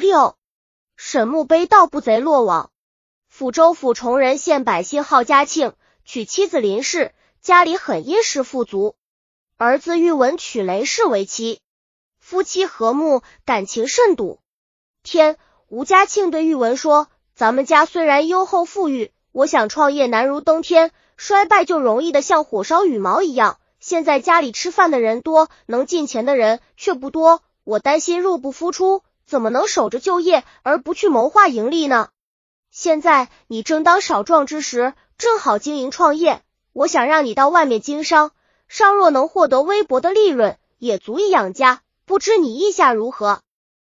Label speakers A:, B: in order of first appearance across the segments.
A: 六，沈墓碑盗不贼落网。抚州府崇仁县百姓号嘉庆，娶妻子林氏，家里很殷实富足。儿子玉文娶雷氏为妻，夫妻和睦，感情甚笃。天，吴嘉庆对玉文说：“咱们家虽然优厚富裕，我想创业难如登天，衰败就容易的像火烧羽毛一样。现在家里吃饭的人多，能进钱的人却不多，我担心入不敷出，怎么能守着就业而不去谋划盈利呢？”现在你正当少壮之时，正好经营创业。我想让你到外面经商，尚若能获得微薄的利润，也足以养家。不知你意下如何？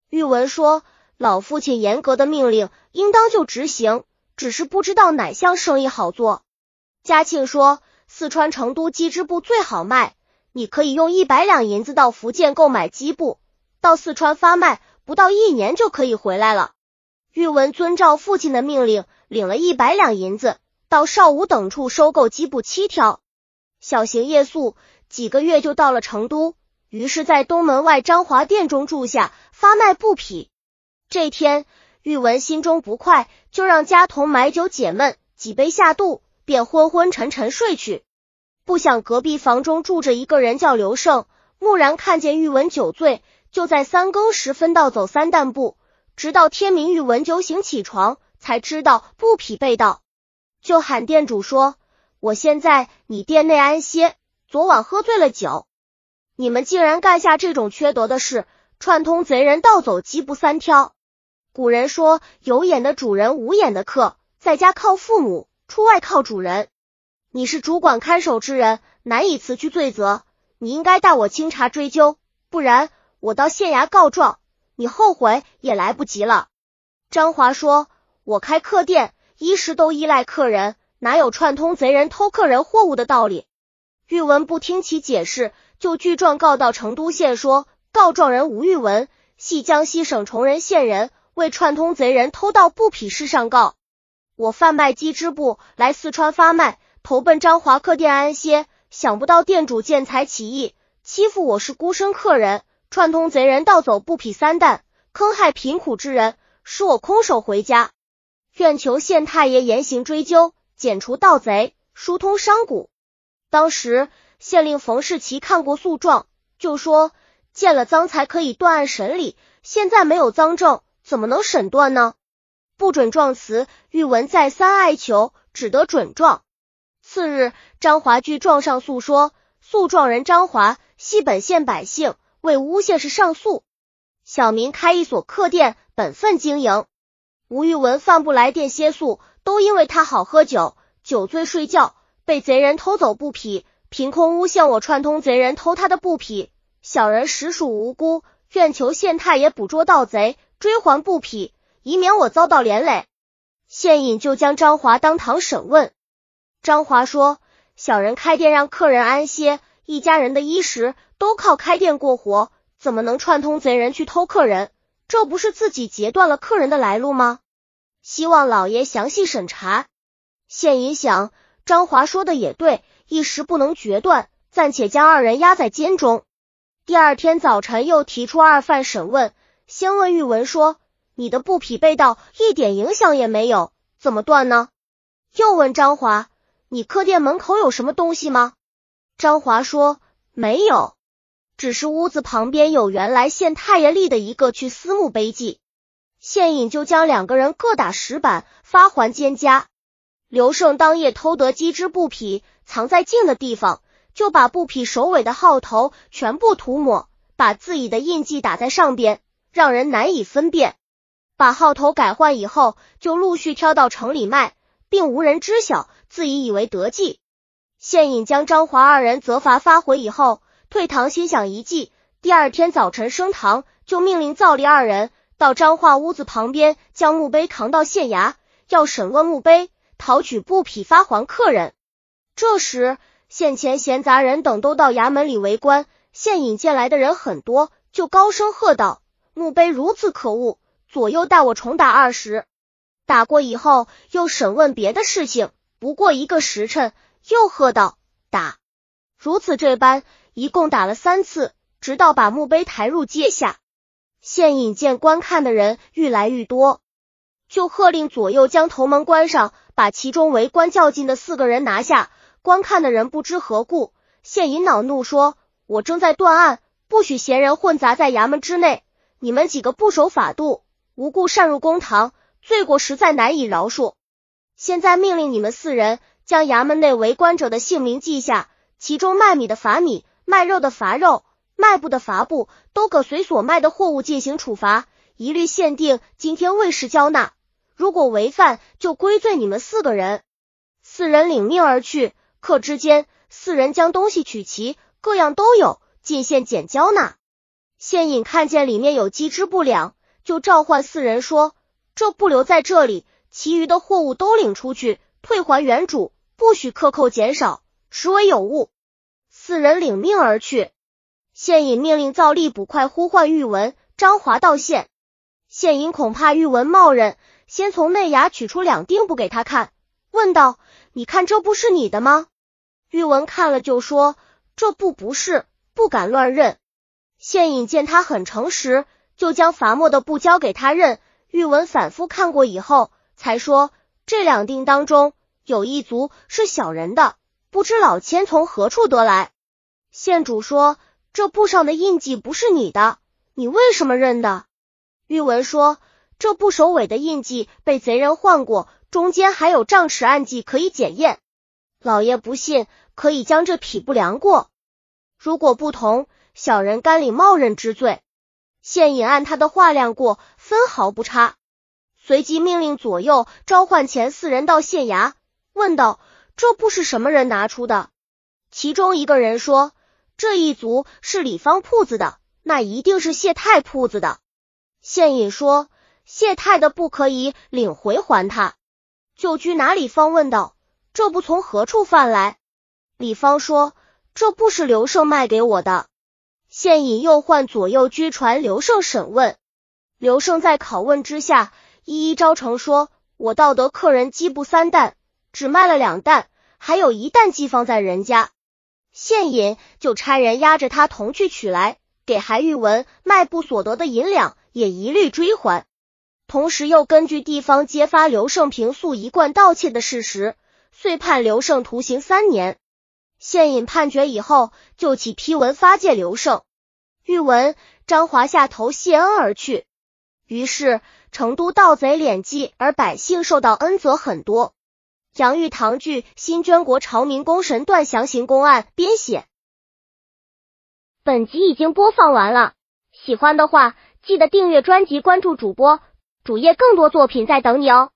A: 玉文说：“老父亲严格的命令，应当就执行。只是不知道哪项生意好做。”嘉庆说：“四川成都鸡织布最好卖，你可以用一百两银子到福建购买鸡布，到四川发卖，不到一年就可以回来了。”玉文遵照父亲的命令，领了一百两银子，到邵武等处收购机布七条，小型夜宿，几个月就到了成都。于是，在东门外张华店中住下，发卖布匹。这天，玉文心中不快，就让家童买酒解闷，几杯下肚，便昏昏沉沉睡去。不想隔壁房中住着一个人叫刘胜，蓦然看见玉文酒醉，就在三更时分盗走三担布。直到天明，玉文酒醒起床，才知道布匹被盗，就喊店主说：“我现在你店内安歇，昨晚喝醉了酒，你们竟然干下这种缺德的事，串通贼人盗走鸡布三挑。古人说，有眼的主人，无眼的客，在家靠父母，出外靠主人。你是主管看守之人，难以辞去罪责，你应该带我清查追究，不然我到县衙告状。”你后悔也来不及了。张华说：“我开客店，衣食都依赖客人，哪有串通贼人偷客人货物的道理？”玉文不听其解释，就具状告到成都县，说告状人吴玉文系江西省崇仁县人，为串通贼人偷盗布匹事上告。我贩卖鸡织布来四川发卖，投奔张华客店安歇，想不到店主见财起意，欺负我是孤身客人。串通贼人盗走布匹三担，坑害贫苦之人，使我空手回家。愿求县太爷严刑追究，剪除盗贼，疏通商贾。当时县令冯世奇看过诉状，就说见了赃才可以断案审理，现在没有赃证，怎么能审断呢？不准状词，玉文再三哀求，只得准状。次日，张华据状上诉说，诉状人张华系本县百姓。为诬陷事上诉，小民开一所客店，本分经营。吴玉文饭不来店歇宿，都因为他好喝酒，酒醉睡觉，被贼人偷走布匹，凭空诬陷我串通贼人偷他的布匹。小人实属无辜，愿求县太爷捕捉盗贼，追还布匹，以免我遭到连累。县尹就将张华当堂审问。张华说：“小人开店让客人安歇。”一家人的衣食都靠开店过活，怎么能串通贼人去偷客人？这不是自己截断了客人的来路吗？希望老爷详细审查。县尹想，张华说的也对，一时不能决断，暂且将二人押在监中。第二天早晨，又提出二犯审问。先问玉文说：“你的布匹被盗，一点影响也没有，怎么断呢？”又问张华：“你客店门口有什么东西吗？”张华说：“没有，只是屋子旁边有原来县太爷立的一个去私墓碑记。”县尹就将两个人各打十板，发还监家。刘胜当夜偷得鸡织布匹，藏在静的地方，就把布匹首尾的号头全部涂抹，把自己的印记打在上边，让人难以分辨。把号头改换以后，就陆续挑到城里卖，并无人知晓，自己以为得计。县尹将张华二人责罚发回以后，退堂心想一计。第二天早晨升堂，就命令造立二人到张华屋子旁边，将墓碑扛到县衙，要审问墓碑，讨取布匹发还客人。这时，县前闲杂人等都到衙门里围观。县尹见来的人很多，就高声喝道：“墓碑如此可恶，左右带我重打二十。”打过以后，又审问别的事情。不过一个时辰。又喝道：“打！”如此这般，一共打了三次，直到把墓碑抬入阶下。现引见观看的人愈来愈多，就喝令左右将头门关上，把其中围观较劲的四个人拿下。观看的人不知何故，现引恼怒说：“我正在断案，不许闲人混杂在衙门之内。你们几个不守法度，无故擅入公堂，罪过实在难以饶恕。现在命令你们四人将衙门内围观者的姓名记下，其中卖米的罚米，卖肉的罚肉。”卖布的罚布都可随所卖的货物进行处罚，一律限定今天未时交纳。如果违犯，就归罪你们四个人。四人领命而去。客之间，四人将东西取齐，各样都有，进县检交纳。县尹看见里面有机之不良，就召唤四人说：“这不留在这里，其余的货物都领出去，退还原主，不许克扣减少，实为有误。”四人领命而去。现引命令造吏捕快呼唤玉文、张华到县。现引恐怕玉文冒认，先从内衙取出两锭布给他看，问道：“你看这布是你的吗？”玉文看了就说：“这布不是，不敢乱认。”现引见他很诚实，就将罚没的布交给他认。玉文反复看过以后，才说：“这两锭当中有一族是小人的，不知老千从何处得来。”县主说。这布上的印记不是你的，你为什么认的？玉文说：“这布首尾的印记被贼人换过，中间还有丈尺暗记可以检验。老爷不信，可以将这匹布量过。如果不同，小人甘领冒认之罪。”县尹按他的话量过，分毫不差。随即命令左右召唤前四人到县衙，问道：“这布是什么人拿出的？”其中一个人说。这一族是李方铺子的，那一定是谢太铺子的。现隐说：“谢太的不可以领回还他。”旧居拿李方问道：“这布从何处贩来？”李方说：“这不是刘胜卖给我的。”现隐又唤左右居传刘胜审问。刘胜在拷问之下，一一招成说：“我盗得客人鸡布三担，只卖了两担，还有一担寄放在人家。”现引就差人押着他同去取来，给韩玉文卖布所得的银两也一律追还。同时又根据地方揭发刘胜平素一贯盗窃的事实，遂判刘胜徒刑三年。现引判决以后，就起批文发借刘胜。玉文、张华下头谢恩而去。于是成都盗贼敛迹，而百姓受到恩泽很多。杨玉堂剧《新捐国朝明功神断详行公案》编写。本集已经播放完了，喜欢的话记得订阅专辑，关注主播主页，更多作品在等你哦。